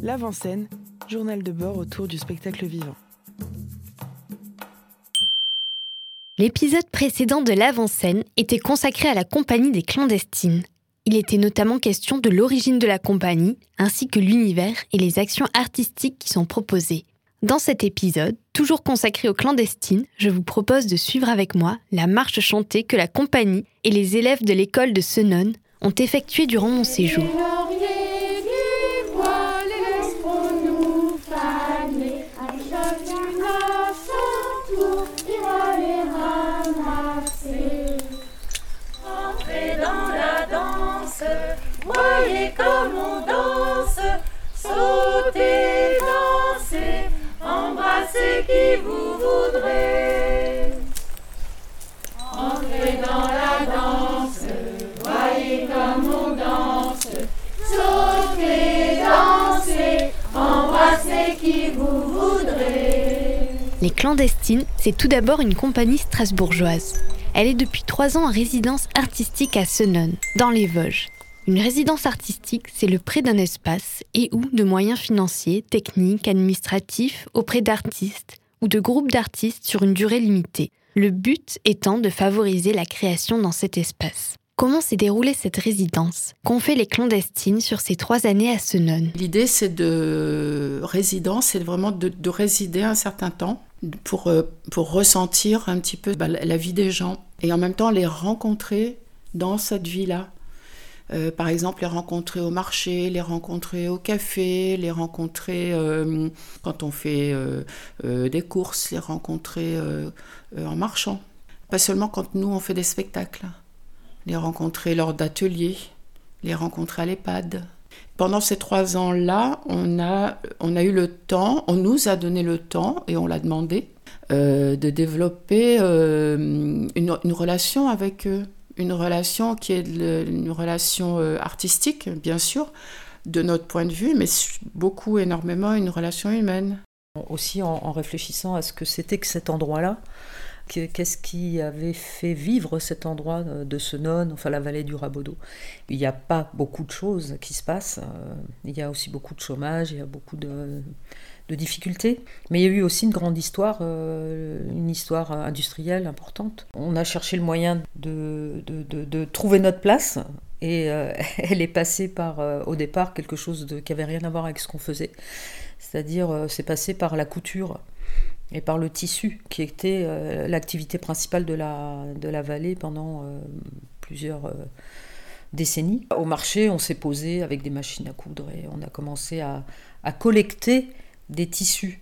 L'avant-scène, journal de bord autour du spectacle vivant. L'épisode précédent de l'avant-scène était consacré à la compagnie des clandestines. Il était notamment question de l'origine de la compagnie, ainsi que l'univers et les actions artistiques qui sont proposées. Dans cet épisode, toujours consacré aux clandestines, je vous propose de suivre avec moi la marche chantée que la compagnie et les élèves de l'école de Senon ont effectuée durant mon séjour. Les clandestines, c'est tout d'abord une compagnie strasbourgeoise. Elle est depuis trois ans en résidence artistique à Senon, dans les Vosges. Une résidence artistique, c'est le prêt d'un espace et ou de moyens financiers, techniques, administratifs auprès d'artistes ou de groupes d'artistes sur une durée limitée. Le but étant de favoriser la création dans cet espace. Comment s'est déroulée cette résidence Qu'ont fait les clandestines sur ces trois années à Senon L'idée, c'est de résidence, c'est vraiment de, résider un certain temps pour, euh, pour ressentir un petit peu bah, la vie des gens et en même temps les rencontrer dans cette vie-là. Euh, par exemple, les rencontrer au marché, les rencontrer au café, les rencontrer euh, quand on fait des courses, les rencontrer en marchant. Pas seulement quand nous, on fait des spectacles. Les rencontrer lors d'ateliers, les rencontrer à l'EHPAD. Pendant ces trois ans-là, on a, on a eu le temps, on nous a donné le temps, et on l'a demandé, de développer une, une relation avec eux une relation qui est une relation euh, artistique, bien sûr, de notre point de vue, mais beaucoup, énormément, une relation humaine. Aussi en, réfléchissant à ce que c'était que cet endroit-là, qu'est-ce qui avait fait vivre cet endroit euh, de ce non, enfin la vallée du Rabodo. Il n'y a pas beaucoup de choses qui se passent, euh, il y a aussi beaucoup de chômage, il y a beaucoup de difficultés. Mais il y a eu aussi une grande histoire, euh, une histoire industrielle importante. On a cherché le moyen de, de, trouver notre place. Et elle est passée par, au départ, quelque chose qui avait rien à voir avec ce qu'on faisait. C'est-à-dire, c'est passé par la couture et par le tissu, qui était l'activité principale de la, de la vallée pendant plusieurs décennies. Au marché, on s'est posé avec des machines à coudre et on a commencé à, à collecter des tissus.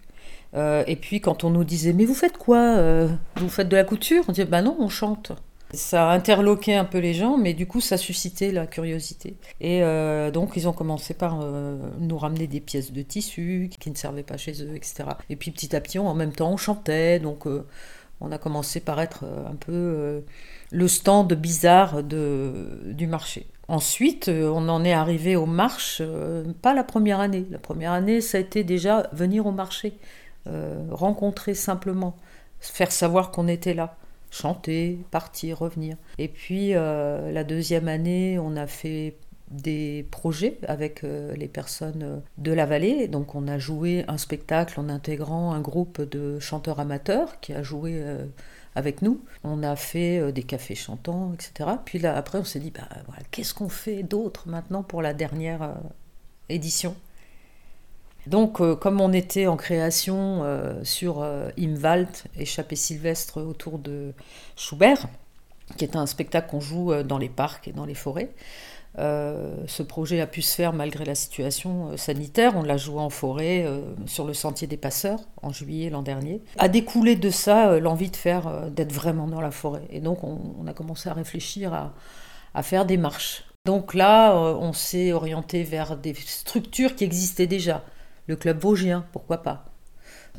Euh, et puis quand on nous disait mais vous faites quoi euh, Vous faites de la couture? On disait bah non, on chante. Ça a interloqué un peu les gens, mais du coup ça suscitait la curiosité. Et euh, donc ils ont commencé par nous ramener des pièces de tissu qui ne servaient pas chez eux, etc. Et puis petit à petit, en même temps, on chantait. Donc on a commencé par être un peu le stand bizarre du marché. Ensuite, euh, on en est arrivé aux marches, euh, pas la première année. La première année, ça a été déjà venir au marché, euh, rencontrer simplement, faire savoir qu'on était là, chanter, partir, revenir. Et puis, la deuxième année, on a fait des projets avec les personnes de la vallée. Donc on a joué un spectacle en intégrant un groupe de chanteurs amateurs qui a joué avec nous. On a fait euh, des cafés chantants, etc. Puis là, après, on s'est dit, bah, qu'est-ce qu'on fait d'autre maintenant pour la dernière euh, édition? Donc, euh, comme on était en création sur Imwald, échappée sylvestre autour de Schubert, qui est un spectacle qu'on joue dans les parcs et dans les forêts, euh, ce projet a pu se faire malgré la situation euh, sanitaire. On l'a joué en forêt euh, sur le sentier des passeurs en juillet l'an dernier. A découlé de ça l'envie de faire, d'être vraiment dans la forêt. Et donc on, a commencé à réfléchir à, faire des marches. Donc là, on s'est orienté vers des structures qui existaient déjà. Le club vosgien, pourquoi pas.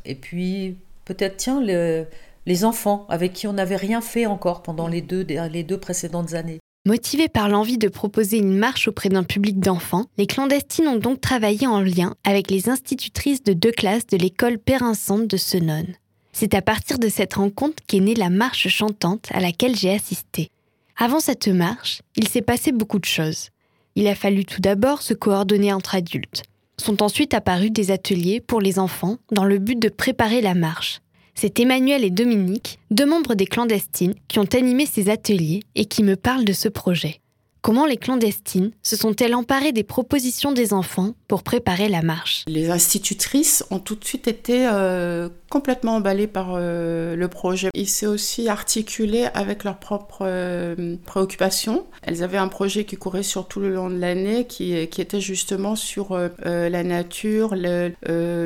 Et puis peut-être tiens les enfants avec qui on n'avait rien fait encore pendant les deux, les deux précédentes années. Motivés par l'envie de proposer une marche auprès d'un public d'enfants, les clandestines ont donc travaillé en lien avec les institutrices de deux classes de l'école Périnçante de Senon. C'est à partir de cette rencontre qu'est née la marche chantante à laquelle j'ai assisté. Avant cette marche, il s'est passé beaucoup de choses. Il a fallu tout d'abord se coordonner entre adultes. Sont ensuite apparus des ateliers pour les enfants dans le but de préparer la marche. C'est Emmanuel et Dominique, deux membres des clandestines, qui ont animé ces ateliers et qui me parlent de ce projet. Comment les clandestines se sont-elles emparées des propositions des enfants pour préparer la marche? Les institutrices ont tout de suite été euh, complètement emballées par euh, le projet. Il s'est aussi articulé avec leurs propres euh, préoccupations. Elles avaient un projet qui courait sur tout le long de l'année, qui, était justement sur la nature, le,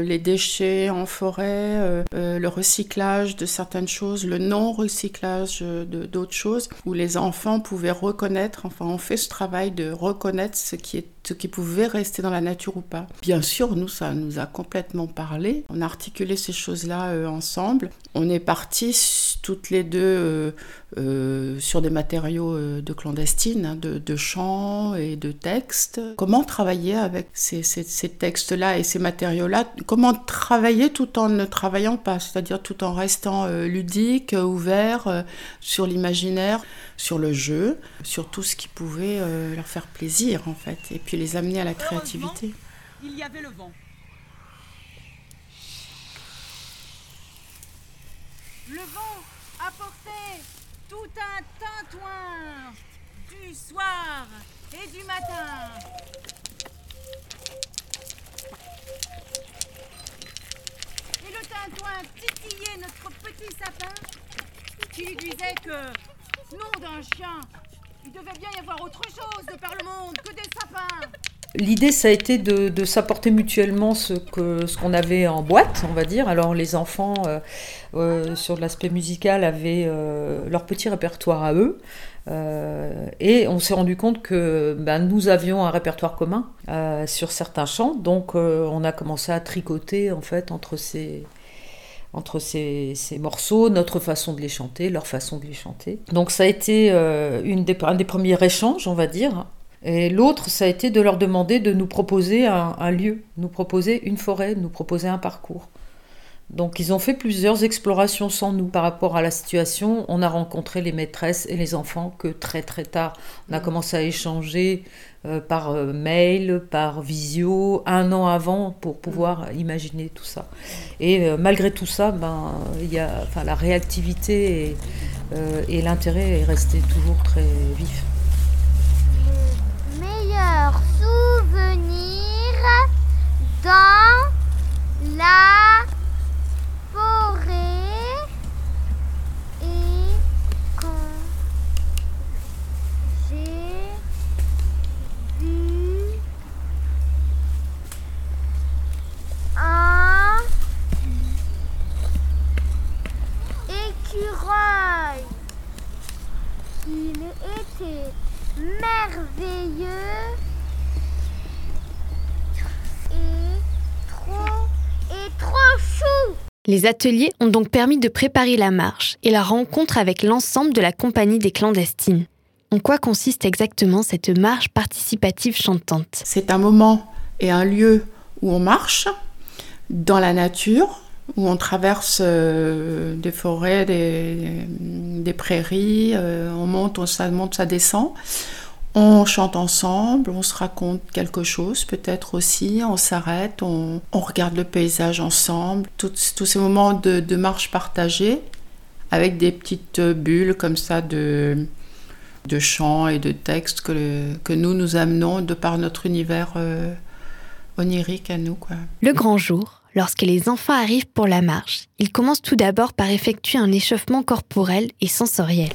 les déchets en forêt, le recyclage de certaines choses, le non-recyclage d'autres choses, où les enfants pouvaient reconnaître, enfin on fait ce travail de reconnaître ce qui pouvait rester dans la nature ou pas. Bien sûr, nous, ça nous a complètement parlé. On a articulé ces choses-là euh, ensemble. On est partis toutes les deux euh, euh, sur des matériaux de clandestine, hein, de, de, chants et de textes. Comment travailler avec ces, ces, ces textes-là et ces matériaux-là? Comment travailler tout en ne travaillant pas, c'est-à-dire tout en restant ludique, ouvert sur l'imaginaire, sur le jeu, sur tout ce qui pouvait leur faire plaisir en fait, et puis les amener à la créativité? Il y avait le vent. Le vent apportait tout un tintouin du soir et du matin. Et le tintouin titillait notre petit sapin qui lui disait que, nom d'un chien, il devait bien y avoir autre chose de par le monde que des sapins. L'idée, ça a été de, s'apporter mutuellement ce qu'on ce avait en boîte, on va dire. Alors, les enfants, euh, euh, sur l'aspect musical, avaient euh, leur petit répertoire à eux. Et on s'est rendu compte que ben, nous avions un répertoire commun sur certains chants. Donc, on a commencé à tricoter, en fait, entre ces, entre ces, ces, morceaux, notre façon de les chanter, leur façon de les chanter. Donc ça a été une des, un des premiers échanges, on va dire. Et l'autre, ça a été de leur demander de nous proposer un, un, lieu, nous proposer une forêt, nous proposer un parcours. Donc ils ont fait plusieurs explorations sans nous par rapport à la situation. On a rencontré les maîtresses et les enfants que très très tard. On a commencé à échanger euh, par euh, mail, par visio, un an avant pour pouvoir imaginer tout ça. Et euh, malgré tout ça, ben, y a, la réactivité et, euh, et l'intérêt est resté toujours très vif. Le meilleur souvenir dans la forêt et quand j'ai vu un écureuil. Il était merveilleux et trop et trop chou. Les ateliers ont donc permis de préparer la marche et la rencontre avec l'ensemble de la compagnie des clandestines. En quoi consiste exactement cette marche participative chantante? C'est un moment et un lieu où on marche dans la nature, où on traverse euh, des forêts, des, prairies, euh, on monte, on, ça monte, ça descend. On chante ensemble, on se raconte quelque chose peut-être aussi, on s'arrête, on, regarde le paysage ensemble, tous, ces moments de, marche partagée avec des petites bulles comme ça de, chants et de textes que, nous nous amenons de par notre univers euh, onirique à nous. Le grand jour, Lorsque les enfants arrivent pour la marche, ils commencent tout d'abord par effectuer un échauffement corporel et sensoriel.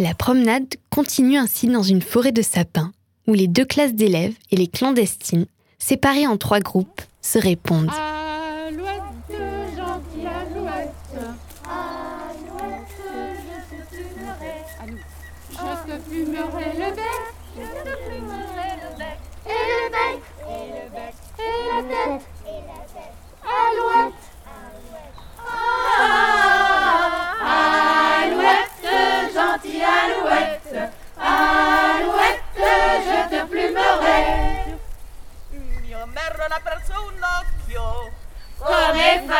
La promenade continue ainsi dans une forêt de sapins, où les deux classes d'élèves et les clandestines, séparées en trois groupes, se répondent.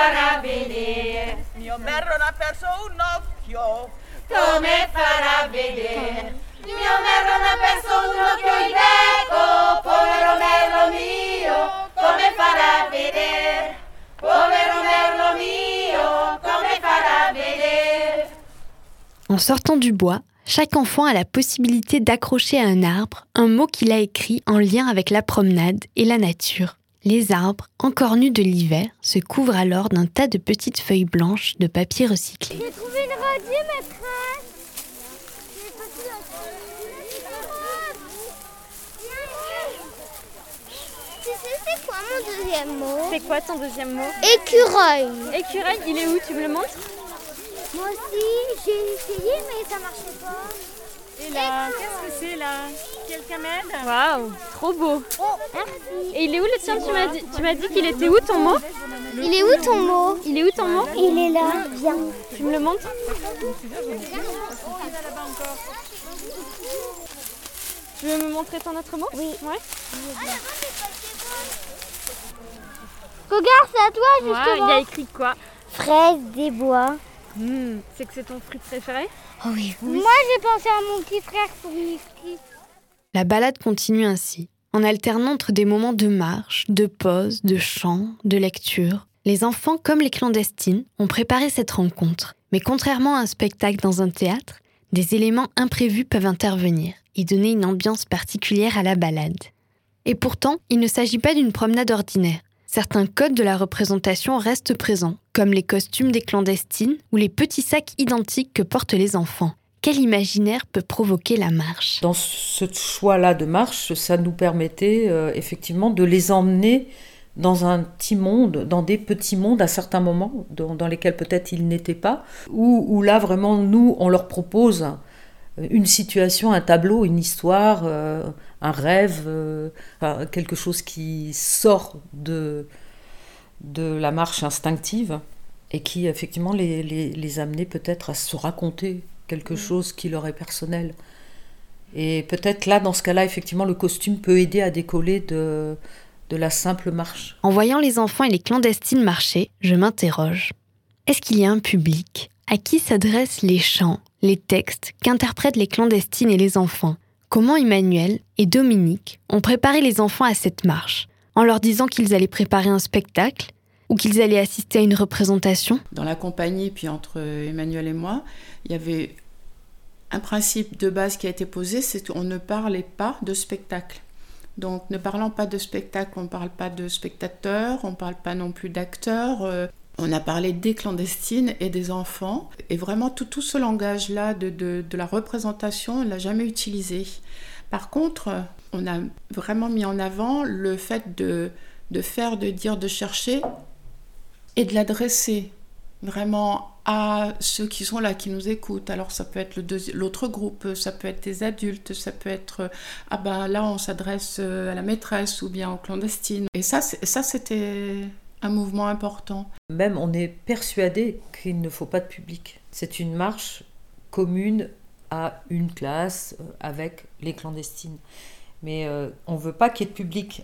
Farà vedere? Mio merlo n'ha perso un occhio. Come farà vedere? Mio merlo n'ha perso un occhio il becco, povero merlo mio, come farà vedere? Povero merlo mio, come farà vedere? En sortant du bois, chaque enfant a la possibilité d'accrocher à un arbre un mot qu'il a écrit en lien avec la promenade et la nature. Les arbres, encore nus de l'hiver, se couvrent alors d'un tas de petites feuilles blanches de papier recyclé. J'ai trouvé une radier, maîtresse. C'est quoi mon deuxième mot? C'est quoi ton deuxième mot? Écureuil. Écureuil, il est où? Tu me le montres? Moi aussi, j'ai essayé, mais ça marchait pas. Et là, qu'est-ce que c'est là? Quelqu'un m'aide Waouh, trop beau. Merci. Et il est où le tien? Tu m'as dit, tu m'as dit qu'il était où ton mot? Il est où ton mot? Il est où ton mot? Il est là. Viens. Tu me le montres? Tu veux me montrer ton autre mot? Oui. Ouais. Regarde, c'est à toi, justement. il y a écrit quoi? Fraise des bois. Hmm, C'est que c'est ton fruit préféré Oh oui. Moi, j'ai pensé à mon petit frère sur whisky. La balade continue ainsi, en alternant entre des moments de marche, de pause, de chant, de lecture. Les enfants, comme les clandestines, ont préparé cette rencontre. Mais contrairement à un spectacle dans un théâtre, des éléments imprévus peuvent intervenir et donner une ambiance particulière à la balade. Et pourtant, il ne s'agit pas d'une promenade ordinaire. Certains codes de la représentation restent présents, comme les costumes des clandestines ou les petits sacs identiques que portent les enfants. Quel imaginaire peut provoquer la marche? Dans ce choix-là de marche, ça nous permettait euh, effectivement de les emmener dans un petit monde, dans des petits mondes à certains moments, dans, lesquels peut-être ils n'étaient pas, où, là vraiment nous, on leur propose une situation, un tableau, une histoire, euh, un rêve, euh, quelque chose qui sort de, de la marche instinctive et qui effectivement les, les, les amenait peut-être à se raconter quelque chose qui leur est personnel. Et peut-être là, dans ce cas-là, effectivement, le costume peut aider à décoller de, de la simple marche. En voyant les enfants et les clandestines marcher, je m'interroge. Est-ce qu'il y a un public À qui s'adressent les chants, les textes qu'interprètent les clandestines et les enfants? Comment Emmanuel et Dominique ont préparé les enfants à cette marche? En leur disant qu'ils allaient préparer un spectacle ou qu'ils allaient assister à une représentation Dans la compagnie, puis entre Emmanuel et moi, il y avait un principe de base qui a été posé, c'est qu'on ne parlait pas de spectacle. Donc, ne parlant pas de spectacle, on ne parle pas de spectateurs, on ne parle pas non plus d'acteurs. euh, on a parlé des clandestines et des enfants. Et vraiment, tout, tout ce langage-là de, de, de la représentation, on ne l'a jamais utilisé. Par contre, on a vraiment mis en avant le fait de, faire, de dire, de chercher et de l'adresser vraiment à ceux qui sont là, qui nous écoutent. Alors ça peut être l'autre groupe, ça peut être des adultes, ça peut être ah ben là on s'adresse euh, à la maîtresse ou bien aux clandestines. Et ça, ça c'était un mouvement important. Même on est persuadé qu'il ne faut pas de public. C'est une marche commune à une classe euh, avec les clandestines. Mais euh, on ne veut pas qu'il y ait de public.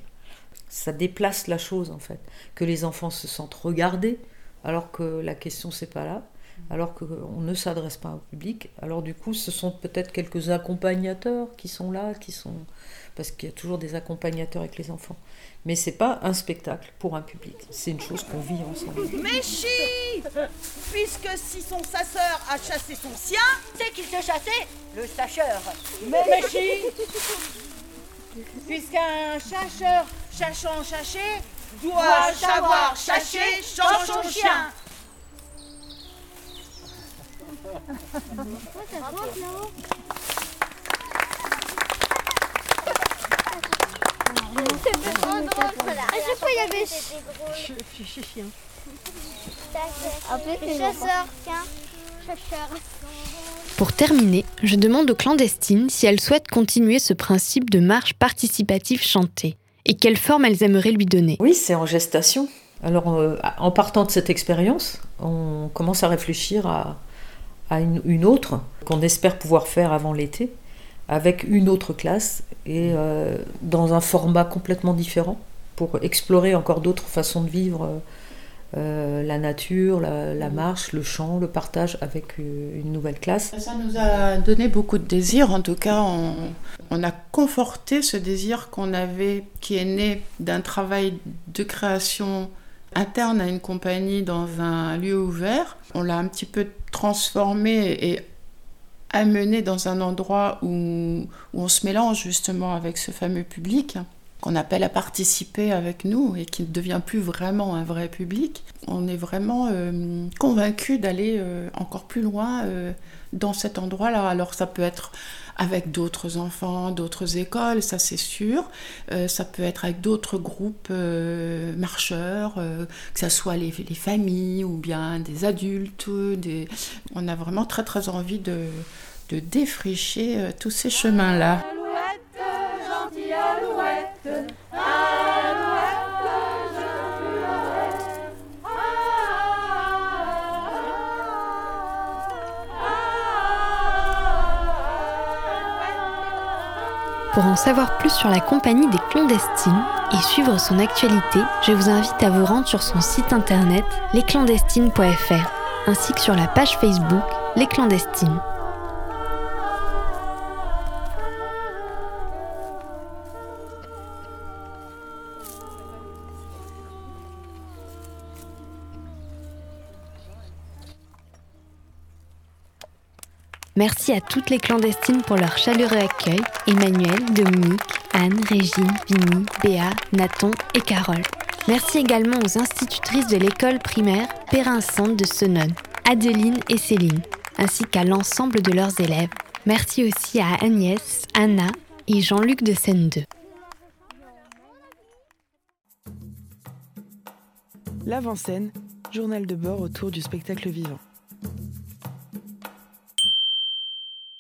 Ça déplace la chose en fait. Que les enfants se sentent regardés alors que la question c'est pas là. Alors qu'on ne s'adresse pas au public. Alors du coup ce sont peut-être quelques accompagnateurs qui sont là, qui sont... Parce qu'il y a toujours des accompagnateurs avec les enfants. Mais c'est pas un spectacle pour un public. C'est une chose qu'on vit ensemble. Méchi Puisque si son chasseur a chassé son sien, c'est qu'il se chassait le sacheur. Méchi Puisqu'un chercheur cherchant chercher doit savoir chasser sans son chien. C'est trop drôle, À chaque fois, il y avait le chasseur, tiens. Chasseur. Pour terminer, je demande aux clandestines si elles souhaitent continuer ce principe de marche participative chantée et quelle forme elles aimeraient lui donner. Oui, c'est en gestation. Alors, euh, en partant de cette expérience, on commence à réfléchir à, une autre qu'on espère pouvoir faire avant l'été, avec une autre classe et euh, dans un format complètement différent. pour explorer encore d'autres façons de vivre euh, la nature, la, marche, le chant, le partage avec euh, une nouvelle classe. Ça nous a donné beaucoup de désir. En tout cas, on, a conforté ce désir qu'on avait, qui est né d'un travail de création interne à une compagnie dans un lieu ouvert. On l'a un petit peu transformé et amené dans un endroit où on se mélange justement avec ce fameux public qu'on appelle à participer avec nous et qui ne devient plus vraiment un vrai public, on est vraiment euh, convaincu d'aller euh, encore plus loin euh, dans cet endroit-là. Alors ça peut être avec d'autres enfants, d'autres écoles, ça c'est sûr. ça peut être avec d'autres groupes marcheurs, que ce soit les, les, familles ou bien des adultes. On a vraiment très très envie de, de défricher tous ces chemins-là. Pour en savoir plus sur la compagnie des clandestines et suivre son actualité, je vous invite à vous rendre sur son site internet lesclandestines.fr ainsi que sur la page Facebook Les Clandestines. Merci à toutes les clandestines pour leur chaleureux accueil. Emmanuel, Dominique, Anne, Régine, Vinnie, Béa, Nathan et Carole. Merci également aux institutrices de l'école primaire Perrin-Centre de Senon, Adeline et Céline, ainsi qu'à l'ensemble de leurs élèves. Merci aussi à Agnès, Anna et Jean-Luc de Seine 2. L'avant-scène, journal de bord autour du spectacle vivant.